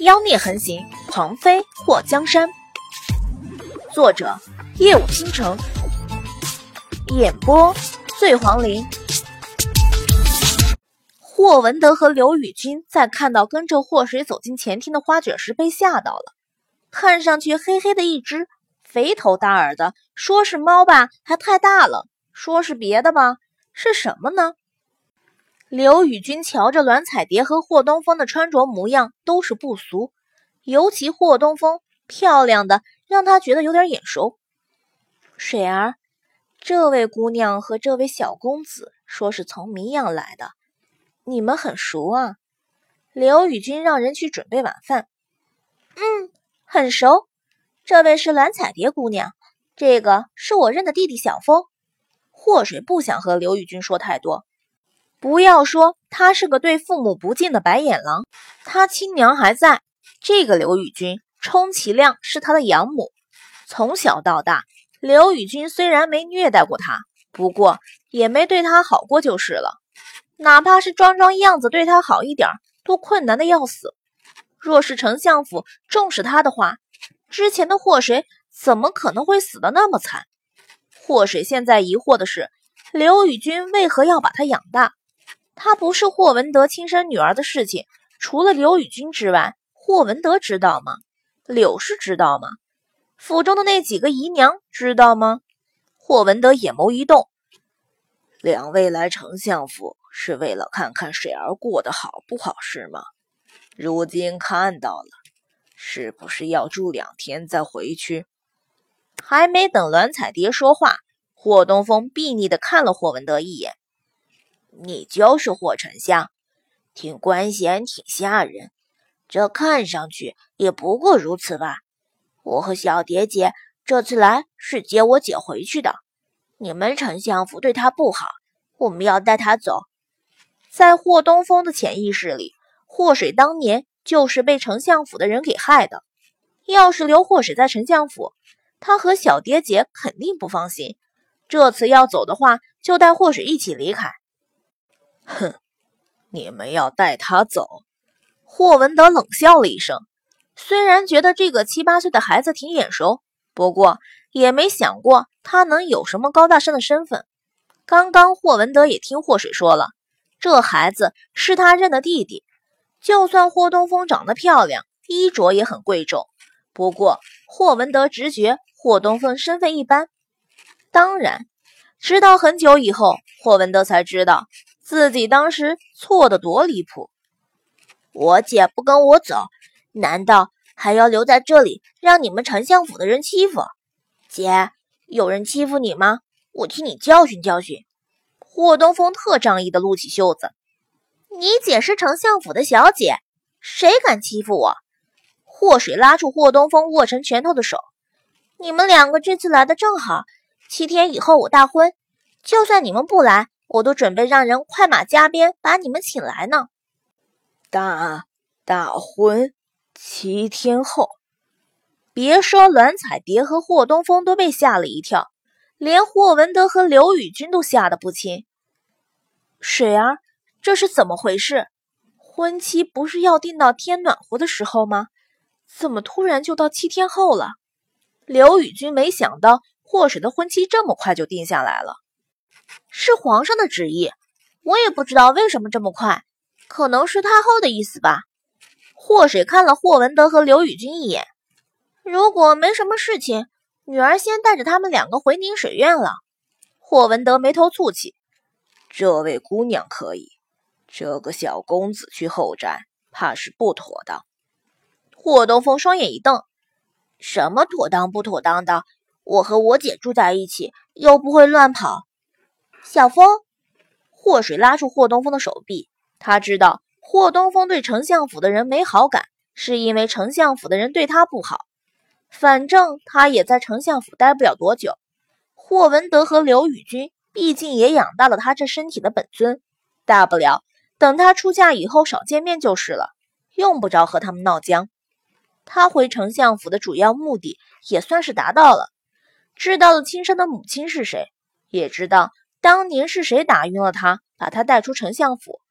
妖孽横行，狂妃祸江山。作者：夜舞倾城，演播：醉黄林。霍文德和刘宇君在看到跟着祸水走进前厅的花卷时，被吓到了。看上去黑黑的一只，肥头大耳的，说是猫吧，还太大了；说是别的吧，是什么呢？刘宇君瞧着栾彩蝶和霍东风的穿着模样，都是不俗，尤其霍东风漂亮的让他觉得有点眼熟。水儿，这位姑娘和这位小公子说是从迷阳来的，你们很熟啊？刘宇君让人去准备晚饭。嗯，很熟。这位是栾彩蝶姑娘，这个是我认的弟弟小风。霍水不想和刘宇君说太多。不要说他是个对父母不敬的白眼狼，他亲娘还在。这个刘宇君，充其量是他的养母。从小到大，刘宇君虽然没虐待过他，不过也没对他好过就是了。哪怕是装装样子对他好一点，都困难的要死。若是丞相府重视他的话，之前的祸水怎么可能会死的那么惨？祸水现在疑惑的是，刘宇君为何要把他养大？她不是霍文德亲生女儿的事情，除了刘宇君之外，霍文德知道吗？柳氏知道吗？府中的那几个姨娘知道吗？霍文德眼眸一动，两位来丞相府是为了看看水儿过得好不好，是吗？如今看到了，是不是要住两天再回去？还没等栾彩蝶说话，霍东风睥睨地看了霍文德一眼。你就是霍丞相，听官衔挺吓人，这看上去也不过如此吧？我和小蝶姐这次来是接我姐回去的，你们丞相府对她不好，我们要带她走。在霍东风的潜意识里，霍水当年就是被丞相府的人给害的。要是留霍水在丞相府，他和小蝶姐肯定不放心。这次要走的话，就带霍水一起离开。哼，你们要带他走？霍文德冷笑了一声，虽然觉得这个七八岁的孩子挺眼熟，不过也没想过他能有什么高大上的身份。刚刚霍文德也听霍水说了，这孩子是他认的弟弟。就算霍东风长得漂亮，衣着也很贵重，不过霍文德直觉霍东风身份一般。当然，直到很久以后，霍文德才知道。自己当时错的多离谱！我姐不跟我走，难道还要留在这里让你们丞相府的人欺负？姐，有人欺负你吗？我替你教训教训。霍东风特仗义的撸起袖子：“你姐是丞相府的小姐，谁敢欺负我？”霍水拉住霍东风握成拳头的手：“你们两个这次来的正好，七天以后我大婚，就算你们不来。”我都准备让人快马加鞭把你们请来呢。大大婚七天后，别说栾彩蝶和霍东风都被吓了一跳，连霍文德和刘宇君都吓得不轻。水儿，这是怎么回事？婚期不是要定到天暖和的时候吗？怎么突然就到七天后了？刘宇君没想到霍水的婚期这么快就定下来了。是皇上的旨意，我也不知道为什么这么快，可能是太后的意思吧。霍水看了霍文德和刘宇君一眼，如果没什么事情，女儿先带着他们两个回宁水院了。霍文德眉头蹙起，这位姑娘可以，这个小公子去后宅，怕是不妥当。霍东风双眼一瞪，什么妥当不妥当的？我和我姐住在一起，又不会乱跑。小风，霍水拉住霍东风的手臂。他知道霍东风对丞相府的人没好感，是因为丞相府的人对他不好。反正他也在丞相府待不了多久。霍文德和刘宇君毕竟也养大了他这身体的本尊，大不了等他出嫁以后少见面就是了，用不着和他们闹僵。他回丞相府的主要目的也算是达到了，知道了亲生的母亲是谁，也知道。当年是谁打晕了他，把他带出丞相府？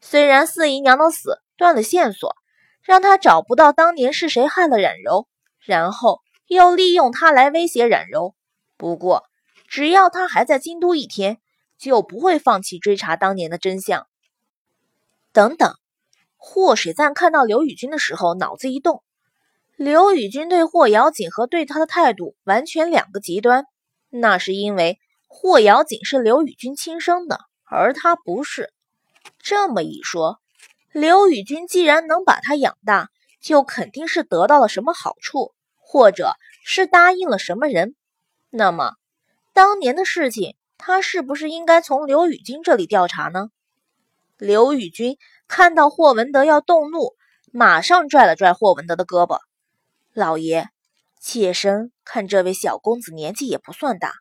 虽然四姨娘的死断了线索，让他找不到当年是谁害了冉柔，然后又利用他来威胁冉柔。不过，只要他还在京都一天，就不会放弃追查当年的真相。等等，霍水赞看到刘宇君的时候，脑子一动。刘宇君对霍瑶锦和对他的态度完全两个极端，那是因为霍瑶锦是刘宇君亲生的，而他不是。这么一说，刘宇君既然能把他养大，就肯定是得到了什么好处，或者是答应了什么人。那么，当年的事情，他是不是应该从刘宇君这里调查呢？刘宇君看到霍文德要动怒，马上拽了拽霍文德的胳膊。老爷，妾身看这位小公子年纪也不算大，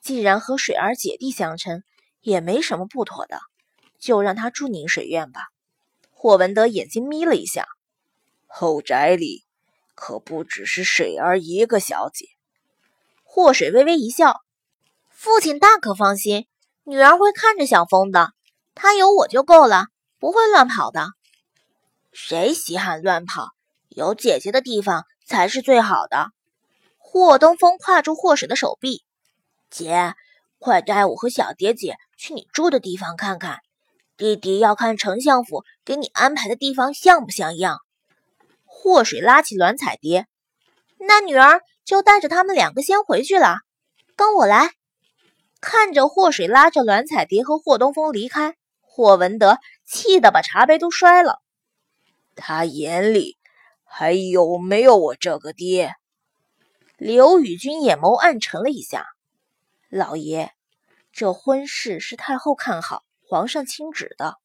既然和水儿姐弟相称，也没什么不妥的，就让他住宁水院吧。霍文德眼睛眯了一下，后宅里可不只是水儿一个小姐。霍水微微一笑，父亲大可放心，女儿会看着小风的，她有我就够了，不会乱跑的。谁稀罕乱跑？有姐姐的地方。才是最好的。霍东风挎住霍水的手臂，姐，快带我和小蝶姐去你住的地方看看。弟弟要看丞相府给你安排的地方像不像样。霍水拉起栾彩蝶，那女儿就带着他们两个先回去了。跟我来。看着霍水拉着栾彩蝶和霍东风离开，霍文德气得把茶杯都摔了。他眼里。还有没有我这个爹？刘宇君眼眸暗沉了一下。老爷，这婚事是太后看好，皇上亲旨的，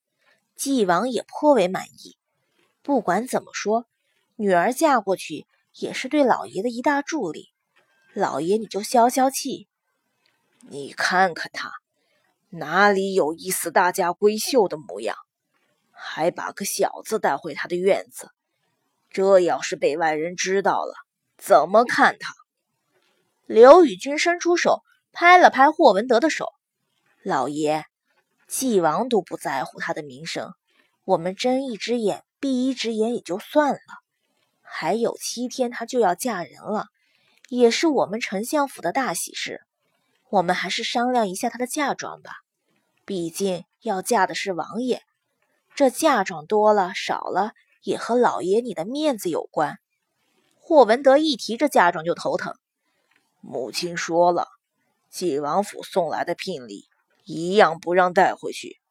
纪王也颇为满意。不管怎么说，女儿嫁过去也是对老爷的一大助力。老爷你就消消气。你看看他，哪里有一丝大家闺秀的模样？还把个小子带回他的院子。这要是被外人知道了，怎么看他？刘宇君伸出手拍了拍霍文德的手：“老爷，纪王都不在乎他的名声，我们睁一只眼闭一只眼也就算了。还有七天，她就要嫁人了，也是我们丞相府的大喜事。我们还是商量一下她的嫁妆吧，毕竟要嫁的是王爷，这嫁妆多了少了。”也和老爷你的面子有关。霍文德一提这嫁妆就头疼。母亲说了，纪王府送来的聘礼一样不让带回去。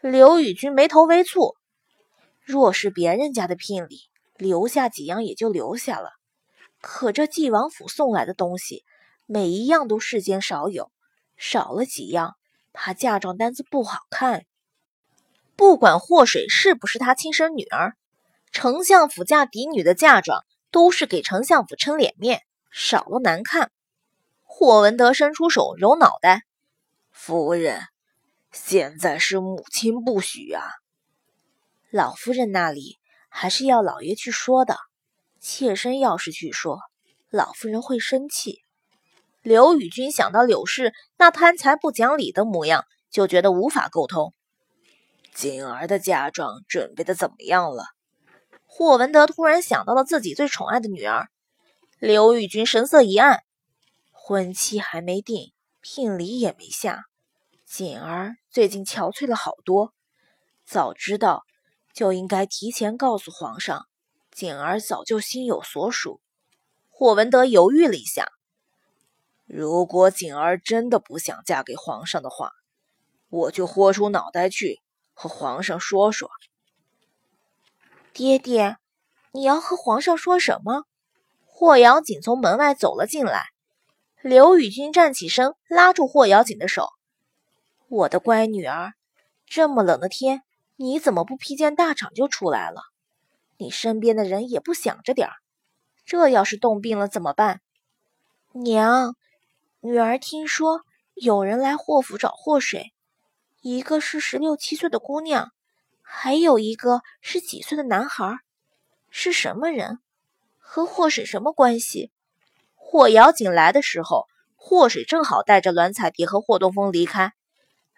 刘宇君眉头微蹙，若是别人家的聘礼，留下几样也就留下了。可这纪王府送来的东西，每一样都世间少有，少了几样，怕嫁妆单子不好看。不管霍水是不是他亲生女儿，丞相府嫁嫡女的嫁妆都是给丞相府撑脸面，少了难看。霍文德伸出手揉脑袋：“夫人，现在是母亲不许啊。老夫人那里还是要老爷去说的。妾身要是去说，老夫人会生气。”刘宇君想到柳氏那贪财不讲理的模样，就觉得无法沟通。锦儿的嫁妆准备的怎么样了？霍文德突然想到了自己最宠爱的女儿。刘宇君神色一暗，婚期还没定，聘礼也没下，锦儿最近憔悴了好多。早知道就应该提前告诉皇上，锦儿早就心有所属。霍文德犹豫了一下，如果锦儿真的不想嫁给皇上的话，我就豁出脑袋去。和皇上说说，爹爹，你要和皇上说什么？霍瑶锦从门外走了进来，刘宇君站起身，拉住霍瑶锦的手：“我的乖女儿，这么冷的天，你怎么不披件大氅就出来了？你身边的人也不想着点儿，这要是冻病了怎么办？”娘，女儿听说有人来霍府找霍水。一个是十六七岁的姑娘，还有一个是几岁的男孩，是什么人？和霍水什么关系？霍瑶锦来的时候，霍水正好带着栾彩蝶和霍东风离开，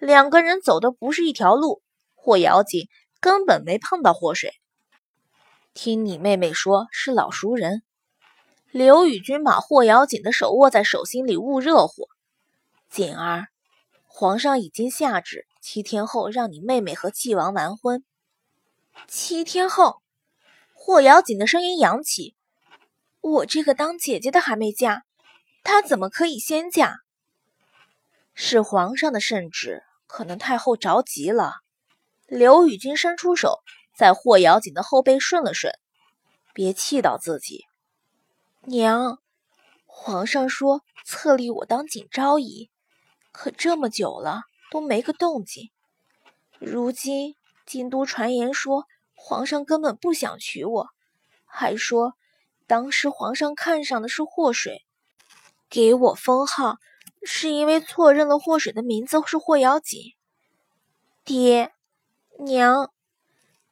两个人走的不是一条路，霍瑶锦根本没碰到霍水。听你妹妹说是老熟人。刘宇君把霍瑶锦的手握在手心里捂热乎。锦儿，皇上已经下旨，七天后让你妹妹和纪王完婚。七天后，霍瑶锦的声音扬起。我这个当姐姐的还没嫁，她怎么可以先嫁？是皇上的圣旨，可能太后着急了。刘宇君伸出手，在霍瑶锦的后背顺了顺，别气到自己。娘，皇上说册立我当锦昭仪，可这么久了都没个动静。如今京都传言说皇上根本不想娶我，还说当时皇上看上的是祸水，给我封号是因为错认了祸水的名字是霍瑶锦。爹，娘，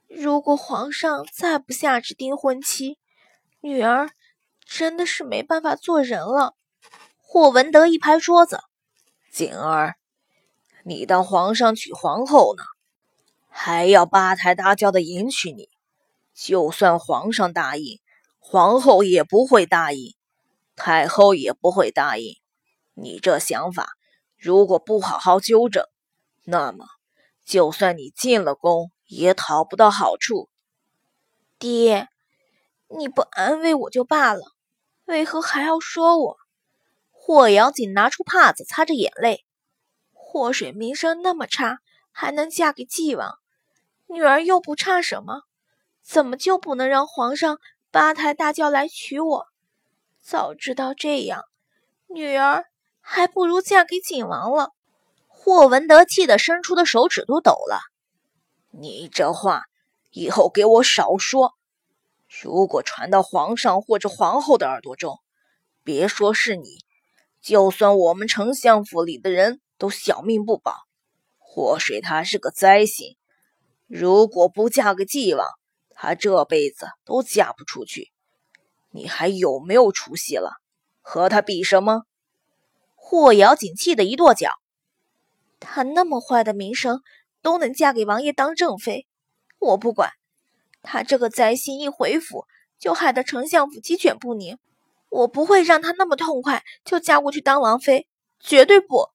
如果皇上再不下旨定婚期，女儿。真的是没办法做人了。霍文德一拍桌子：“锦儿，你当皇上娶皇后呢，还要八抬大轿的迎娶你？就算皇上答应，皇后也不会答应，太后也不会答应。你这想法，如果不好好纠正，那么就算你进了宫，也讨不到好处。爹，你不安慰我就罢了。”为何还要说我？霍瑶锦拿出帕子擦着眼泪。祸水名声那么差，还能嫁给纪王？女儿又不差什么，怎么就不能让皇上八抬大轿来娶我？早知道这样，女儿还不如嫁给景王了。霍文德气得伸出的手指都抖了。你这话以后给我少说。如果传到皇上或者皇后的耳朵中，别说是你，就算我们丞相府里的人都小命不保。祸水他是个灾星，如果不嫁给纪王，他这辈子都嫁不出去。你还有没有出息了？和他比什么？霍瑶锦气得一跺脚，他那么坏的名声，都能嫁给王爷当正妃，我不管。他这个灾星一回府，就害得丞相府鸡犬不宁。我不会让他那么痛快就嫁过去当王妃，绝对不。